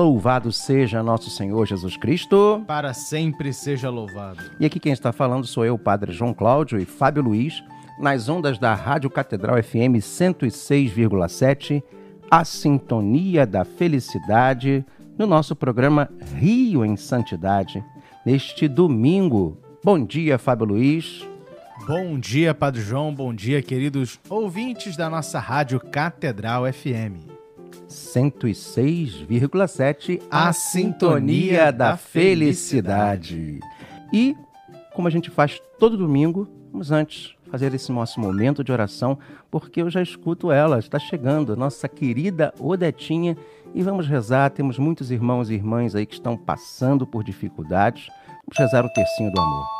Louvado seja nosso Senhor Jesus Cristo. Para sempre seja louvado. E aqui quem está falando sou eu, Padre João Cláudio e Fábio Luiz, nas ondas da Rádio Catedral FM 106,7, a sintonia da felicidade, no nosso programa Rio em Santidade, neste domingo. Bom dia, Fábio Luiz. Bom dia, Padre João. Bom dia, queridos ouvintes da nossa Rádio Catedral FM. 106,7 A Sintonia da Felicidade. E, como a gente faz todo domingo, vamos antes fazer esse nosso momento de oração, porque eu já escuto ela, está chegando, nossa querida Odetinha, e vamos rezar. Temos muitos irmãos e irmãs aí que estão passando por dificuldades. Vamos rezar o tercinho do amor.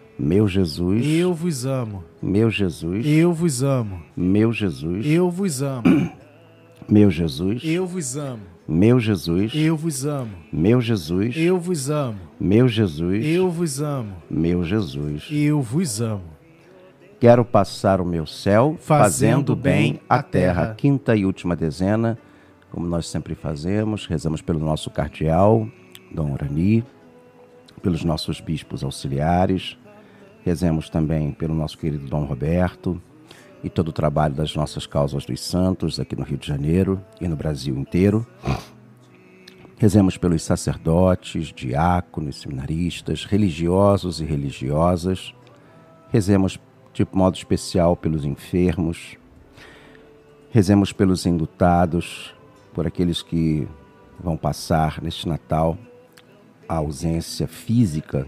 Meu Jesus, eu vos amo. Meu Jesus, eu vos amo. Meu Jesus, eu vos amo. Meu Jesus, eu vos amo. Meu Jesus, eu vos amo. Meu Jesus, eu vos amo. Meu Jesus, eu vos amo. Meu Jesus, eu vos amo. Quero passar o meu céu fazendo, fazendo bem a terra. terra. Quinta e última dezena, como nós sempre fazemos, rezamos pelo nosso cardeal, Dom Urani, pelos nossos bispos auxiliares, Rezemos também pelo nosso querido Dom Roberto e todo o trabalho das nossas causas dos santos aqui no Rio de Janeiro e no Brasil inteiro. Rezemos pelos sacerdotes, diáconos, seminaristas, religiosos e religiosas. Rezemos de modo especial pelos enfermos. Rezemos pelos indutados, por aqueles que vão passar neste Natal a ausência física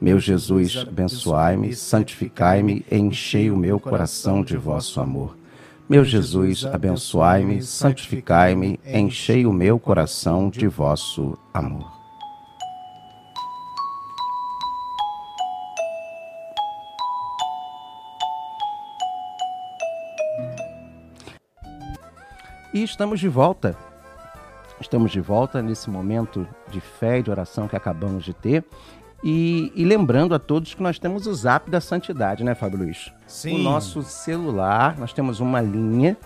Meu Jesus, abençoai-me, santificai-me enchei o meu coração de vosso amor. Meu Jesus, abençoai-me, santificai-me, enchei o meu coração de vosso amor. E estamos de volta. Estamos de volta nesse momento de fé e de oração que acabamos de ter. E, e, lembrando a todos que nós temos o Zap da Santidade, né, Fábio Luiz? Sim. O nosso celular, nós temos uma linha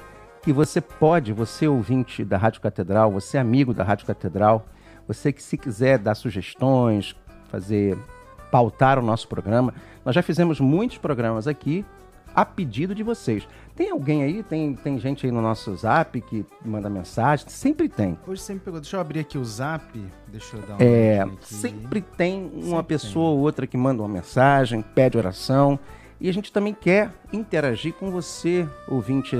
que você pode, você ouvinte da Rádio Catedral, você amigo da Rádio Catedral, você que se quiser dar sugestões, fazer pautar o nosso programa, nós já fizemos muitos programas aqui a pedido de vocês. Tem alguém aí, tem, tem gente aí no nosso zap que manda mensagem? Sempre tem. Hoje sempre pegou. Deixa eu abrir aqui o zap. Deixa eu dar uma É, aqui. sempre tem uma sempre pessoa ou outra que manda uma mensagem, pede oração. E a gente também quer interagir com você, ouvinte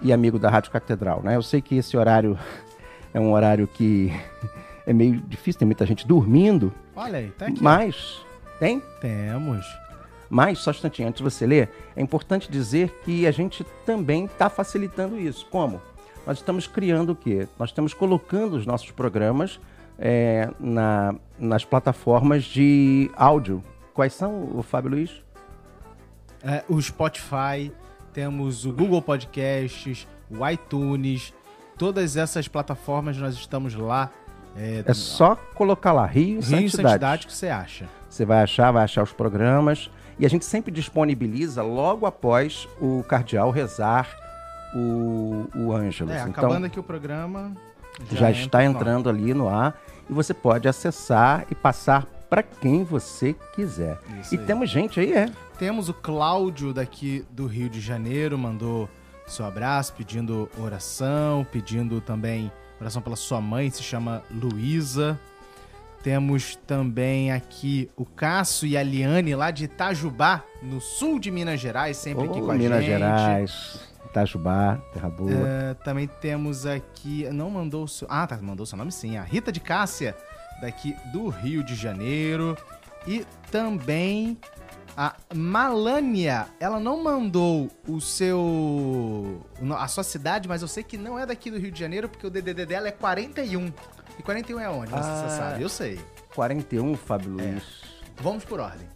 e amigo da Rádio Catedral, né? Eu sei que esse horário é um horário que é meio difícil, tem muita gente dormindo. Olha aí, tá aqui. Mas, tem? Temos. Mas, só um instantinho, antes de você ler, é importante dizer que a gente também está facilitando isso. Como? Nós estamos criando o quê? Nós estamos colocando os nossos programas é, na, nas plataformas de áudio. Quais são, o Fábio Luiz? É, o Spotify, temos o Google Podcasts, o iTunes, todas essas plataformas nós estamos lá. É, é só colocar lá Rio, Rio Santidade. Santidade que você acha. Você vai achar, vai achar os programas. E a gente sempre disponibiliza logo após o cardeal rezar o, o Ângelus. É, então, acabando aqui o programa. Já, já está entrando ali no ar e você pode acessar e passar para quem você quiser. Isso e aí. temos gente aí, é? Temos o Cláudio daqui do Rio de Janeiro, mandou seu abraço, pedindo oração, pedindo também oração pela sua mãe, se chama Luísa. Temos também aqui o Cássio e a Liane lá de Itajubá, no sul de Minas Gerais, sempre oh, aqui com a Minas gente. Minas Gerais, Itajubá, Terra Boa. Uh, também temos aqui, não mandou o seu, ah, tá, mandou o seu nome sim, a Rita de Cássia, daqui do Rio de Janeiro. E também a Malânia, ela não mandou o seu. a sua cidade, mas eu sei que não é daqui do Rio de Janeiro, porque o DDD dela é 41. E 41 é onde? Ah, você sabe, eu sei. 41, Fábio é. Luiz. Vamos por ordem.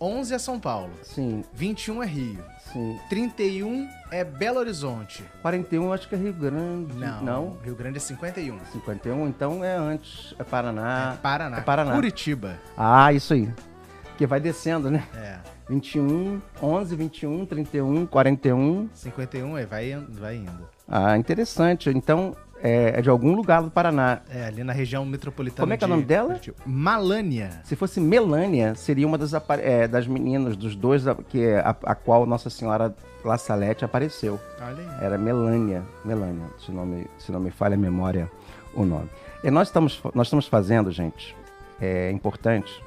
11 é São Paulo. Sim. 21 é Rio. Sim. 31 é Belo Horizonte. 41 acho que é Rio Grande. Não. Não? Rio Grande é 51. 51, então é antes. É Paraná. É Paraná. É Paraná. Curitiba. Ah, isso aí. Que vai descendo, né? É. 21, 11, 21, 31, 41. 51, é, vai, vai indo. Ah, interessante. Então, é, é, de algum lugar do Paraná. É, ali na região metropolitana. Como é que é o nome dela? Malânia. Se fosse Melânia, seria uma das, é, das meninas, dos dois, que é a, a, qual Nossa Senhora La Salete apareceu. Olha aí. Era Melânia. Melânia, se não me, se não me falha a memória o nome. E nós estamos, nós estamos fazendo, gente, é importante,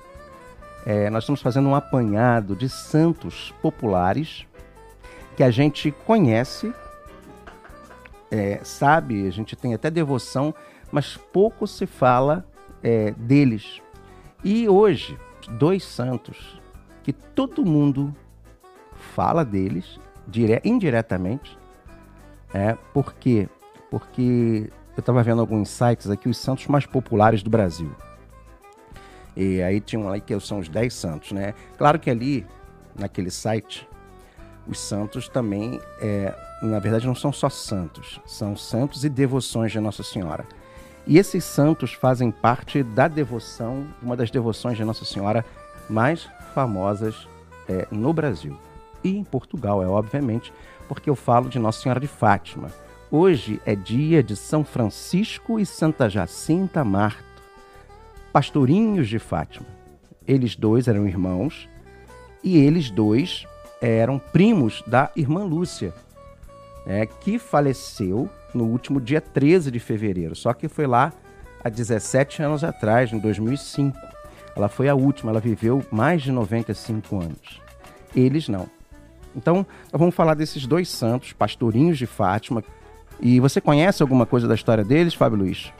é, nós estamos fazendo um apanhado de santos populares que a gente conhece é, sabe, a gente tem até devoção, mas pouco se fala é, deles. E hoje, dois santos que todo mundo fala deles, dire indiretamente, é, por quê? Porque eu estava vendo alguns sites aqui, os santos mais populares do Brasil. E aí tinha um lá que são os 10 santos, né? Claro que ali, naquele site, os santos também, é, na verdade, não são só santos, são santos e devoções de Nossa Senhora. E esses santos fazem parte da devoção, uma das devoções de Nossa Senhora mais famosas é, no Brasil. E em Portugal, é obviamente, porque eu falo de Nossa Senhora de Fátima. Hoje é dia de São Francisco e Santa Jacinta Marta, pastorinhos de Fátima. Eles dois eram irmãos e eles dois eram primos da irmã Lúcia, né, que faleceu no último dia 13 de fevereiro, só que foi lá há 17 anos atrás, em 2005. Ela foi a última, ela viveu mais de 95 anos. Eles não. Então, nós vamos falar desses dois santos, pastorinhos de Fátima. E você conhece alguma coisa da história deles, Fábio Luiz?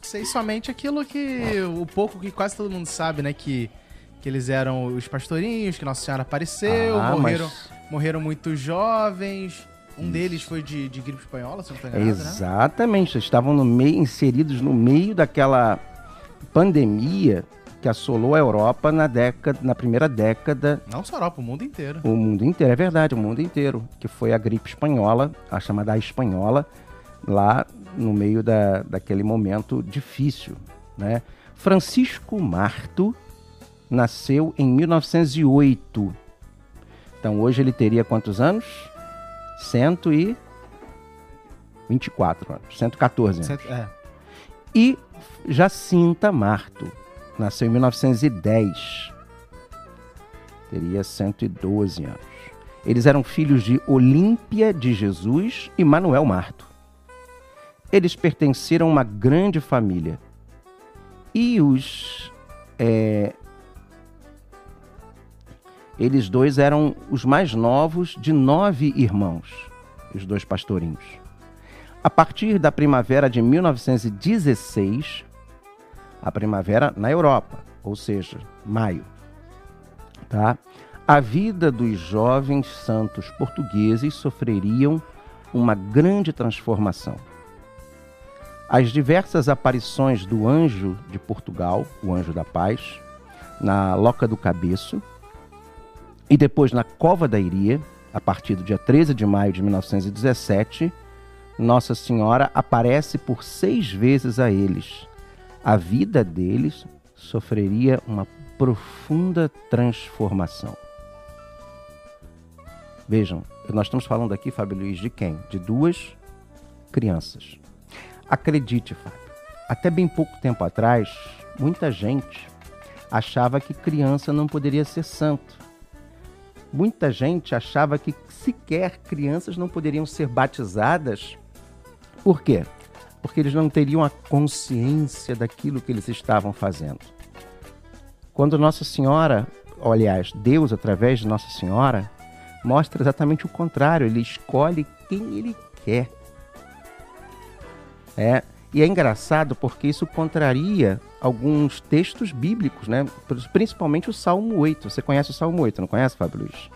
Sei somente aquilo que. o pouco que quase todo mundo sabe, né? Que que eles eram os pastorinhos, que Nossa Senhora apareceu, ah, morreram, mas... morreram muito jovens. Um Isso. deles foi de, de gripe espanhola, se não estou enganado, né? Exatamente, né? estavam no meio, inseridos no meio daquela pandemia que assolou a Europa na década, na primeira década. Não só a Europa, o mundo inteiro. O mundo inteiro, é verdade, o mundo inteiro, que foi a gripe espanhola, a chamada espanhola, lá no meio da, daquele momento difícil, né? Francisco Marto nasceu em 1908. Então hoje ele teria quantos anos? 124 anos, 114 anos. Cento- É. E Jacinta Marto nasceu em 1910. Teria 112 anos. Eles eram filhos de Olímpia de Jesus e Manuel Marto. Eles pertenceram a uma grande família. E os. é, eles dois eram os mais novos de nove irmãos, os dois pastorinhos. A partir da primavera de 1916, a primavera na Europa, ou seja, maio, tá? A vida dos jovens santos portugueses sofreriam uma grande transformação. As diversas aparições do anjo de Portugal, o anjo da paz, na Loca do Cabeço, e depois na Cova da Iria, a partir do dia 13 de maio de 1917, Nossa Senhora aparece por seis vezes a eles. A vida deles sofreria uma profunda transformação. Vejam, nós estamos falando aqui, Fábio Luiz, de quem? De duas crianças. Acredite, Fábio, até bem pouco tempo atrás, muita gente achava que criança não poderia ser santo. Muita gente achava que sequer crianças não poderiam ser batizadas. Por quê? Porque eles não teriam a consciência daquilo que eles estavam fazendo. Quando Nossa Senhora, ou, aliás, Deus, através de Nossa Senhora, mostra exatamente o contrário, ele escolhe quem ele quer. É, e é engraçado porque isso contraria alguns textos bíblicos, né? Principalmente o Salmo 8. Você conhece o Salmo 8, não conhece, Fábio Luiz?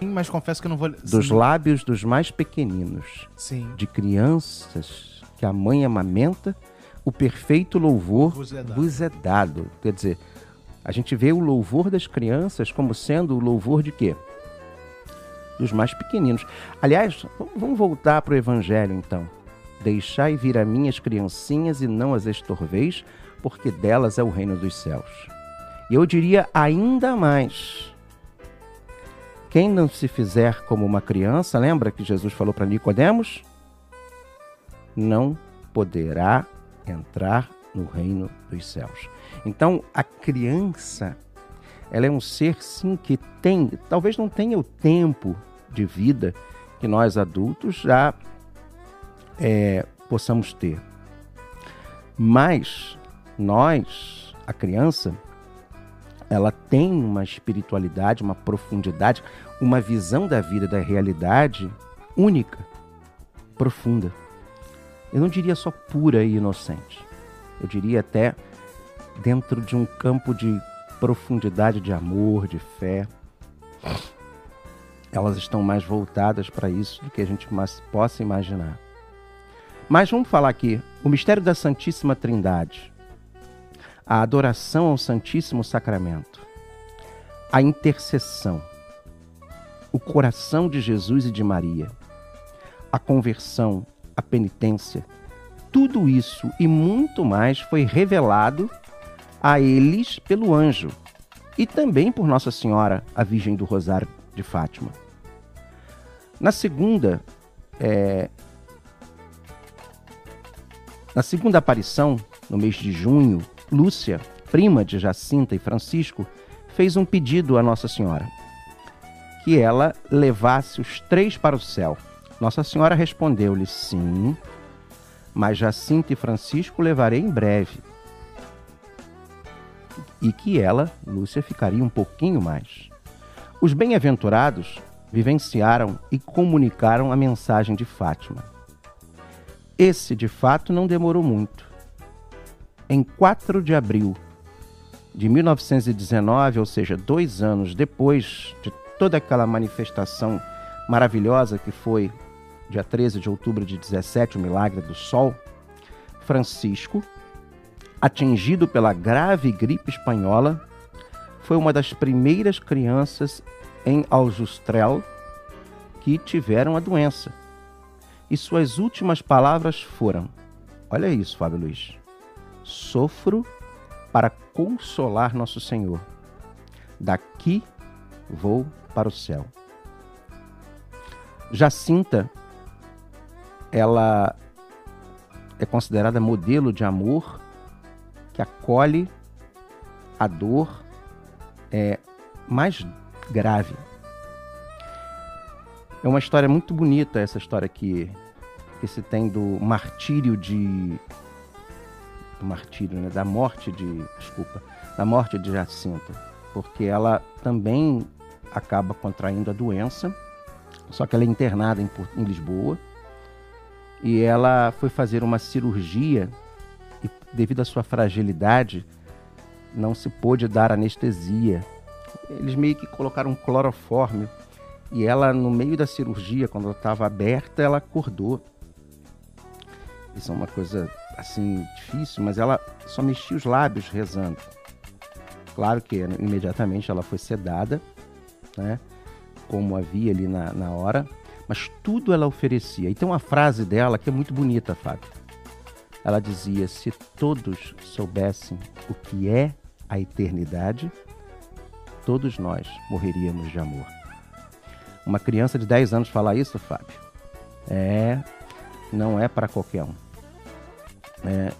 Sim, mas confesso que eu não vou. Dos Sim. lábios dos mais pequeninos, Sim. de crianças que a mãe amamenta, o perfeito louvor Vos é dado. vos é dado. Quer dizer, a gente vê o louvor das crianças como sendo o louvor de quê? Dos mais pequeninos. Aliás, vamos- vamos voltar para o Evangelho então. Deixai vir a mim as criancinhas e não as estorveis, porque delas é o reino dos céus. E eu diria ainda mais. Quem não se fizer como uma criança, lembra que Jesus falou para Nicodemos? Não poderá entrar no reino dos céus. Então, a criança, ela é um ser sim que tem, talvez não tenha o tempo de vida que nós adultos já é, possamos ter. Mas nós, a criança, ela tem uma espiritualidade, uma profundidade, uma visão da vida, da realidade única, profunda. Eu não diria só pura e inocente. Eu diria até dentro de um campo de profundidade de amor, de fé. Elas estão mais voltadas para isso do que a gente possa imaginar. Mas vamos falar aqui, o mistério da Santíssima Trindade, a adoração ao Santíssimo Sacramento, a intercessão, o coração de Jesus e de Maria, a conversão, a penitência, tudo isso e muito mais foi revelado a eles pelo anjo e também por Nossa Senhora, a Virgem do Rosário de Fátima. Na segunda, é, na segunda aparição, no mês de junho, Lúcia, prima de Jacinta e Francisco, fez um pedido a Nossa Senhora, que ela levasse os três para o céu. Nossa Senhora respondeu-lhe sim, mas Jacinta e Francisco levarei em breve. E que ela, Lúcia, ficaria um pouquinho mais. Os bem-aventurados vivenciaram e comunicaram a mensagem de Fátima. Esse, de fato, não demorou muito. Em 4 de abril de 1919, ou seja, dois anos depois de toda aquela manifestação maravilhosa que foi dia 13 de outubro de 17, o milagre do sol, Francisco, atingido pela grave gripe espanhola, foi uma das primeiras crianças em Aljustrel que tiveram a doença. E suas últimas palavras foram: Olha isso, Fábio Luiz. Sofro para consolar nosso Senhor. Daqui vou para o céu. Jacinta, ela é considerada modelo de amor que acolhe a dor é, mais grave. É uma história muito bonita essa história aqui que se tem do martírio de do martírio, né, da morte de, desculpa, da morte de Jacinta, porque ela também acaba contraindo a doença, só que ela é internada em, em Lisboa e ela foi fazer uma cirurgia e devido à sua fragilidade não se pôde dar anestesia. Eles meio que colocaram um cloroforme e ela no meio da cirurgia, quando ela estava aberta, ela acordou. Isso é uma coisa assim difícil, mas ela só mexia os lábios rezando. Claro que imediatamente ela foi sedada, né? Como havia ali na, na hora, mas tudo ela oferecia. E tem uma frase dela que é muito bonita, Fábio. Ela dizia: Se todos soubessem o que é a eternidade, todos nós morreríamos de amor. Uma criança de 10 anos falar isso, Fábio, é não é para qualquer um. É,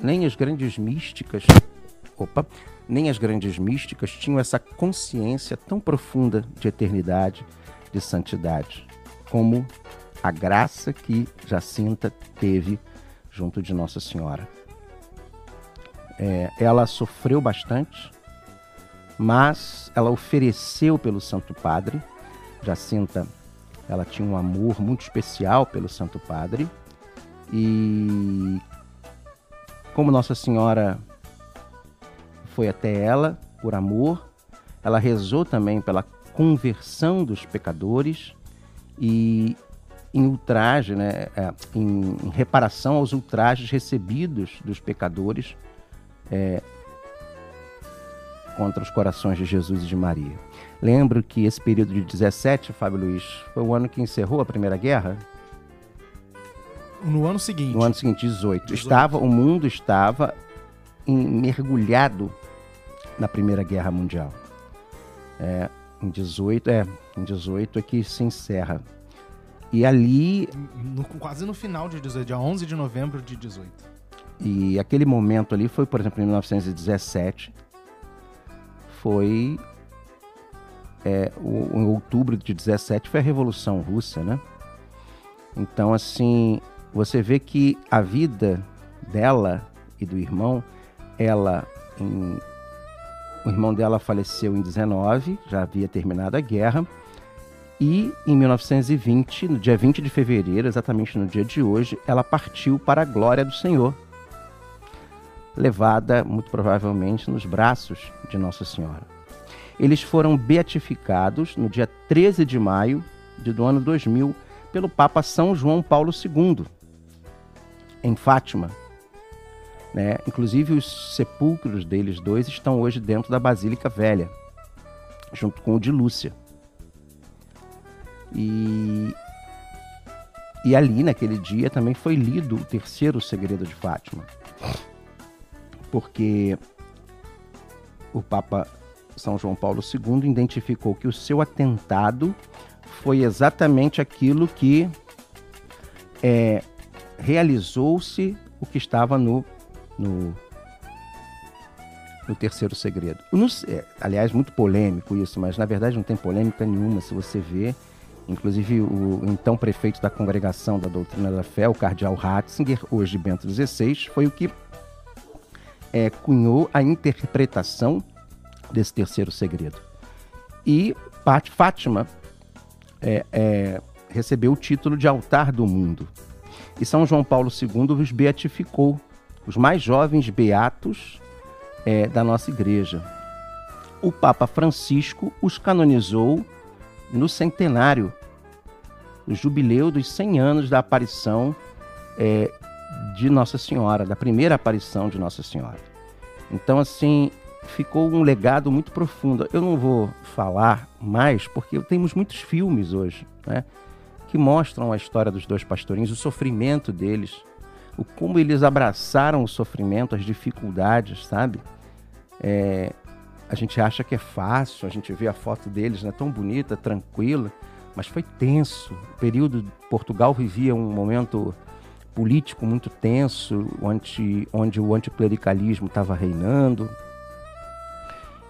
nem as grandes místicas, opa, nem as grandes místicas tinham essa consciência tão profunda de eternidade, de santidade, como a graça que Jacinta teve junto de Nossa Senhora. É, ela sofreu bastante, mas ela ofereceu pelo Santo Padre. Jacinta, ela tinha um amor muito especial pelo Santo Padre. E como Nossa Senhora foi até ela por amor, ela rezou também pela conversão dos pecadores e em ultraje, né, é, em, reparação aos ultrajes recebidos dos pecadores é, contra os corações de Jesus e de Maria. Lembro que esse período de 17, Fábio Luiz, foi o ano que encerrou a Primeira Guerra? No ano seguinte. No ano seguinte, 18. 18. Estava, o mundo estava em, mergulhado na Primeira Guerra Mundial. É, em 18, é, em 18 é que se encerra. E ali. No, quase no final de 18, dia 11 de novembro de 18. E aquele momento ali foi, por exemplo, em 1917. Foi. É, o, em outubro de 17 foi a Revolução Russa, né? Então, assim, você vê que a vida dela e do irmão, ela em, o irmão dela faleceu em 19, já havia terminado a guerra, e em 1920, no dia 20 de fevereiro, exatamente no dia de hoje, ela partiu para a glória do Senhor, levada muito provavelmente nos braços de Nossa Senhora. Eles foram beatificados no dia 13 de maio do ano 2000 pelo Papa São João Paulo II em Fátima. Né? Inclusive, os sepulcros deles dois estão hoje dentro da Basílica Velha, junto com o de Lúcia. E, e ali, naquele dia, também foi lido o terceiro segredo de Fátima. Porque o Papa São João Paulo II identificou que o seu atentado foi exatamente aquilo que é, realizou-se o que estava no, no, no terceiro segredo. No, é, aliás, muito polêmico isso, mas na verdade não tem polêmica nenhuma se você vê. Inclusive, o então prefeito da Congregação da Doutrina da Fé, o cardeal Ratzinger, hoje Bento XVI, foi o que é, cunhou a interpretação desse terceiro segredo. E Fátima é, é, recebeu o título de altar do mundo e São João Paulo II os beatificou, os mais jovens beatos é, da nossa igreja. O Papa Francisco os canonizou no centenário, no jubileu dos 100 anos da aparição é, de Nossa Senhora, da primeira aparição de Nossa Senhora. Então, assim, ficou um legado muito profundo. Eu não vou falar mais, porque temos muitos filmes hoje, né? Que mostram a história dos dois pastorinhos, o sofrimento deles, o como eles abraçaram o sofrimento, as dificuldades, sabe? É, a gente acha que é fácil, a gente vê a foto deles, né, tão bonita, tranquila, mas foi tenso. O período Portugal vivia um momento político muito tenso, onde, onde o anticlericalismo estava reinando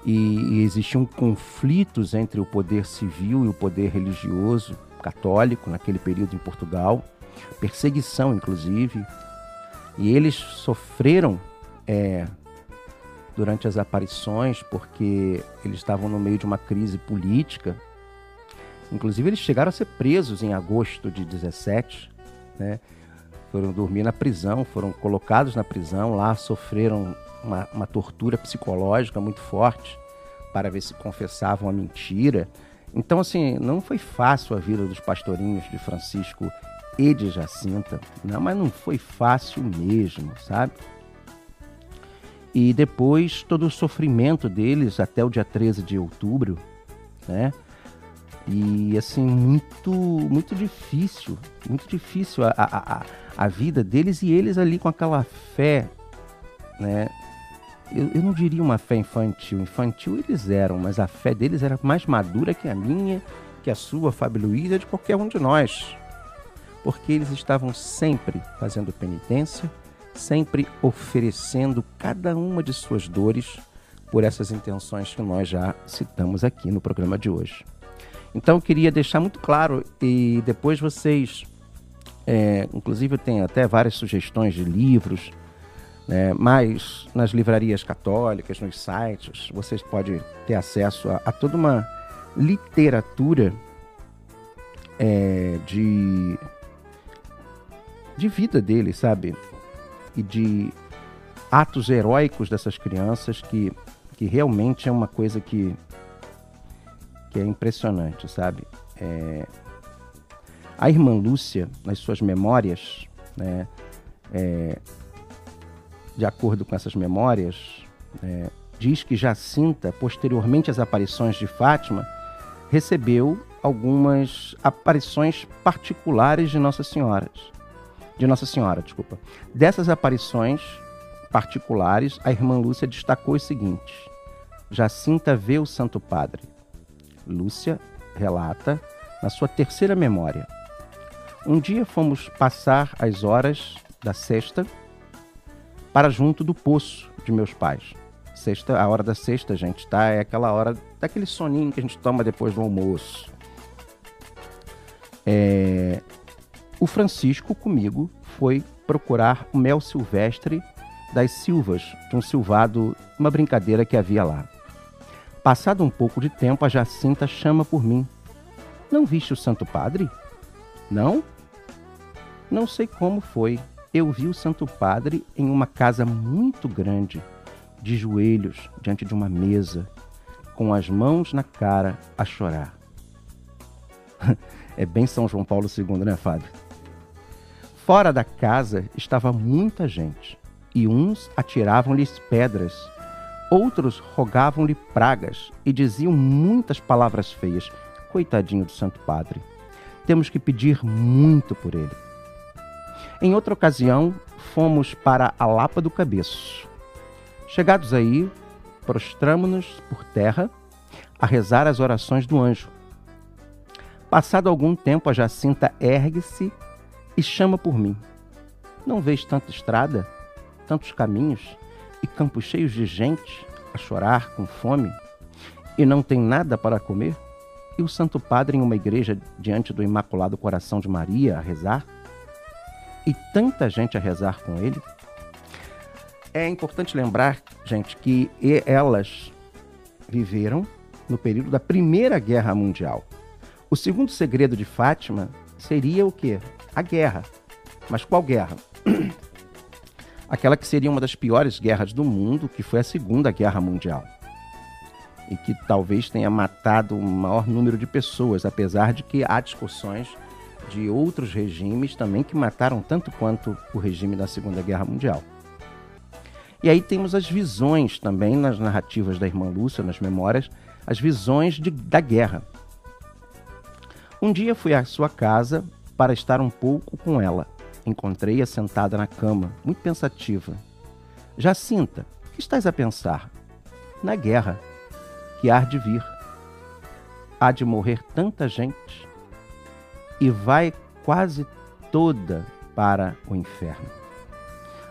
e, e existiam conflitos entre o poder civil e o poder religioso católico naquele período em Portugal, perseguição inclusive, e eles sofreram é, durante as aparições, porque eles estavam no meio de uma crise política. Inclusive, eles chegaram a ser presos em agosto de 17, né? Foram dormir na prisão, foram colocados na prisão, lá sofreram uma, uma tortura psicológica muito forte para ver se confessavam a mentira. Então, assim, não foi fácil a vida dos pastorinhos de Francisco e de Jacinta, não, mas não foi fácil mesmo, sabe? E depois todo o sofrimento deles até o dia 13 de outubro, né? E assim, muito, muito difícil, muito difícil a, a, a, a vida deles e eles ali com aquela fé, né? Eu, eu não diria uma fé infantil, infantil eles eram, mas a fé deles era mais madura que a minha, que a sua, Fábio Luiz, de qualquer um de nós. Porque eles estavam sempre fazendo penitência, sempre oferecendo cada uma de suas dores por essas intenções que nós já citamos aqui no programa de hoje. Então eu queria deixar muito claro e depois vocês, é, inclusive tenho até várias sugestões de livros, né, mas nas livrarias católicas, nos sites, vocês podem ter acesso a, a toda uma literatura é, de, de vida dele, sabe? e de atos heróicos dessas crianças que, que realmente é uma coisa que, que é impressionante, sabe? É... A irmã Lúcia, nas suas memórias, né, é... de acordo com essas memórias, é... diz que Jacinta, posteriormente às aparições de Fátima, recebeu algumas aparições particulares de Nossa Senhora de Nossa Senhora, desculpa. Dessas aparições particulares, a irmã Lúcia destacou os seguintes: Jacinta vê o Santo Padre. Lúcia relata na sua terceira memória. Um dia fomos passar as horas da sexta para junto do poço de meus pais. Sexta, a hora da sexta, gente, tá? É aquela hora daquele soninho que a gente toma depois do almoço. É, o Francisco, comigo, foi procurar o mel silvestre das silvas de um silvado, uma brincadeira que havia lá. Passado um pouco de tempo, a Jacinta chama por mim. Não viste o Santo Padre? Não? Não sei como foi. Eu vi o Santo Padre em uma casa muito grande, de joelhos diante de uma mesa, com as mãos na cara a chorar. é bem São João Paulo II, né, Fábio? Fora da casa estava muita gente, e uns atiravam-lhes pedras, outros rogavam-lhe pragas e diziam muitas palavras feias. Coitadinho do Santo Padre. Temos que pedir muito por ele. Em outra ocasião, fomos para a Lapa do Cabeço. Chegados aí, prostramo-nos por terra a rezar as orações do anjo. Passado algum tempo, a Jacinta ergue-se e chama por mim. Não vês tanta estrada, tantos caminhos e campos cheios de gente a chorar com fome e não tem nada para comer? E o Santo Padre em uma igreja diante do Imaculado Coração de Maria a rezar? E tanta gente a rezar com ele? É importante lembrar, gente, que elas viveram no período da Primeira Guerra Mundial. O segundo segredo de Fátima seria o quê? a guerra. Mas qual guerra? Aquela que seria uma das piores guerras do mundo, que foi a Segunda Guerra Mundial. E que talvez tenha matado o maior número de pessoas, apesar de que há discussões de outros regimes também que mataram tanto quanto o regime da Segunda Guerra Mundial. E aí temos as visões também nas narrativas da irmã Lúcia, nas memórias, as visões de, da guerra. Um dia fui à sua casa para estar um pouco com ela. Encontrei-a sentada na cama, muito pensativa. Jacinta, o que estás a pensar? Na guerra, que há de vir. Há de morrer tanta gente e vai quase toda para o inferno.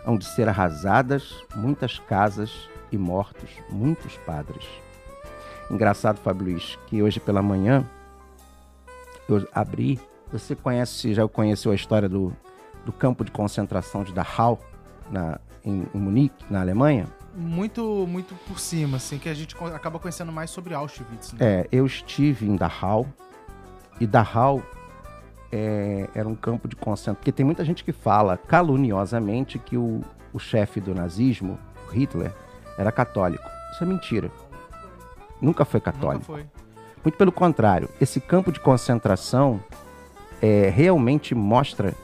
Hão de ser arrasadas muitas casas e mortos muitos padres. Engraçado, Fábio Luiz, que hoje pela manhã eu abri. Você conhece, já conheceu a história do, do campo de concentração de Dachau, na, em, em Munique, na Alemanha? Muito, muito por cima, assim, que a gente acaba conhecendo mais sobre Auschwitz. Né? É, eu estive em Dachau, e Dachau é, era um campo de concentração, porque tem muita gente que fala caluniosamente que o, o chefe do nazismo, Hitler, era católico. Isso é mentira. Nunca foi católico. Nunca foi. Muito pelo contrário, esse campo de concentração é, realmente mostra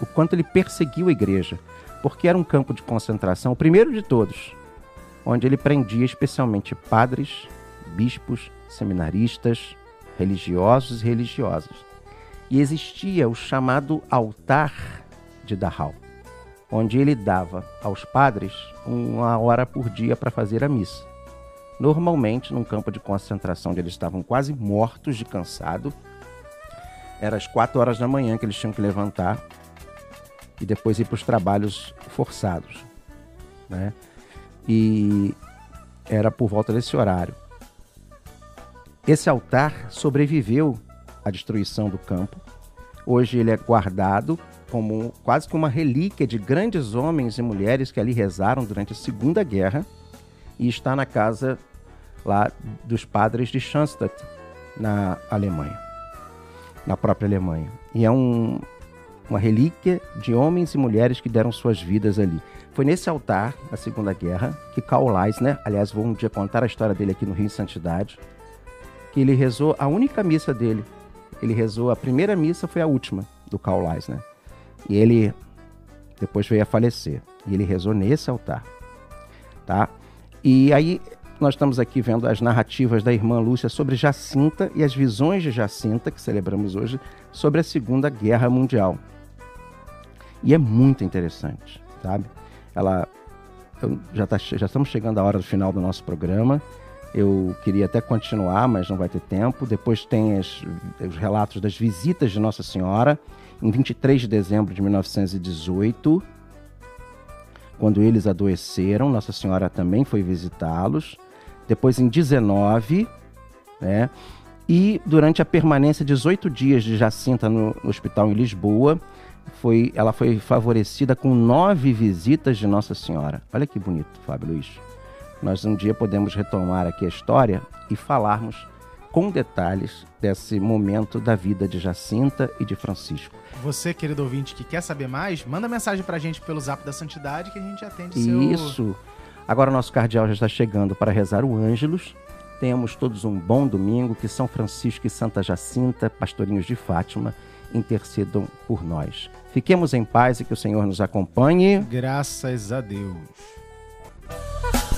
o quanto ele perseguiu a igreja, porque era um campo de concentração, o primeiro de todos, onde ele prendia especialmente padres, bispos, seminaristas, religiosos e religiosas. E existia o chamado altar de Dachau, onde ele dava aos padres uma hora por dia para fazer a missa. Normalmente, num campo de concentração onde eles estavam quase mortos de cansado, era às quatro horas da manhã que eles tinham que levantar e depois ir para os trabalhos forçados. Né? E era por volta desse horário. Esse altar sobreviveu à destruição do campo. Hoje ele é guardado como quase que uma relíquia de grandes homens e mulheres que ali rezaram durante a Segunda Guerra e está na casa lá dos padres de Schanstatt, na Alemanha, na própria Alemanha. E é um, uma relíquia de homens e mulheres que deram suas vidas ali. Foi nesse altar, na Segunda Guerra, que Karl Leisner, aliás, vou um dia contar a história dele aqui no Rio em Santidade, que ele rezou a única missa dele. Ele rezou, a primeira missa foi a última do Karl Leisner. E ele depois veio a falecer. E ele rezou nesse altar. Tá? E aí nós estamos aqui vendo as narrativas da irmã Lúcia sobre Jacinta e as visões de Jacinta, que celebramos hoje, sobre a Segunda Guerra Mundial. E é muito interessante, sabe? Ela já, tá, já estamos chegando à hora do final do nosso programa. Eu queria até continuar, mas não vai ter tempo. Depois tem as, os relatos das visitas de Nossa Senhora, em 23 de dezembro de 1918, quando eles adoeceram, Nossa Senhora também foi visitá-los depois em 19, né? E durante a permanência de 18 dias de Jacinta no, no hospital em Lisboa, foi, ela foi favorecida com nove visitas de Nossa Senhora. Olha que bonito, Fábio Luiz. Nós um dia podemos retomar aqui a história e falarmos com detalhes desse momento da vida de Jacinta e de Francisco. Você, querido ouvinte, que quer saber mais, manda mensagem pra gente pelo Zap da Santidade que a gente atende Isso. seu... Agora nosso cardeal já está chegando para rezar o Ângelus. Tenhamos todos um bom domingo, que São Francisco e Santa Jacinta, pastorinhos de Fátima, intercedam por nós. Fiquemos em paz e que o Senhor nos acompanhe. Graças a Deus.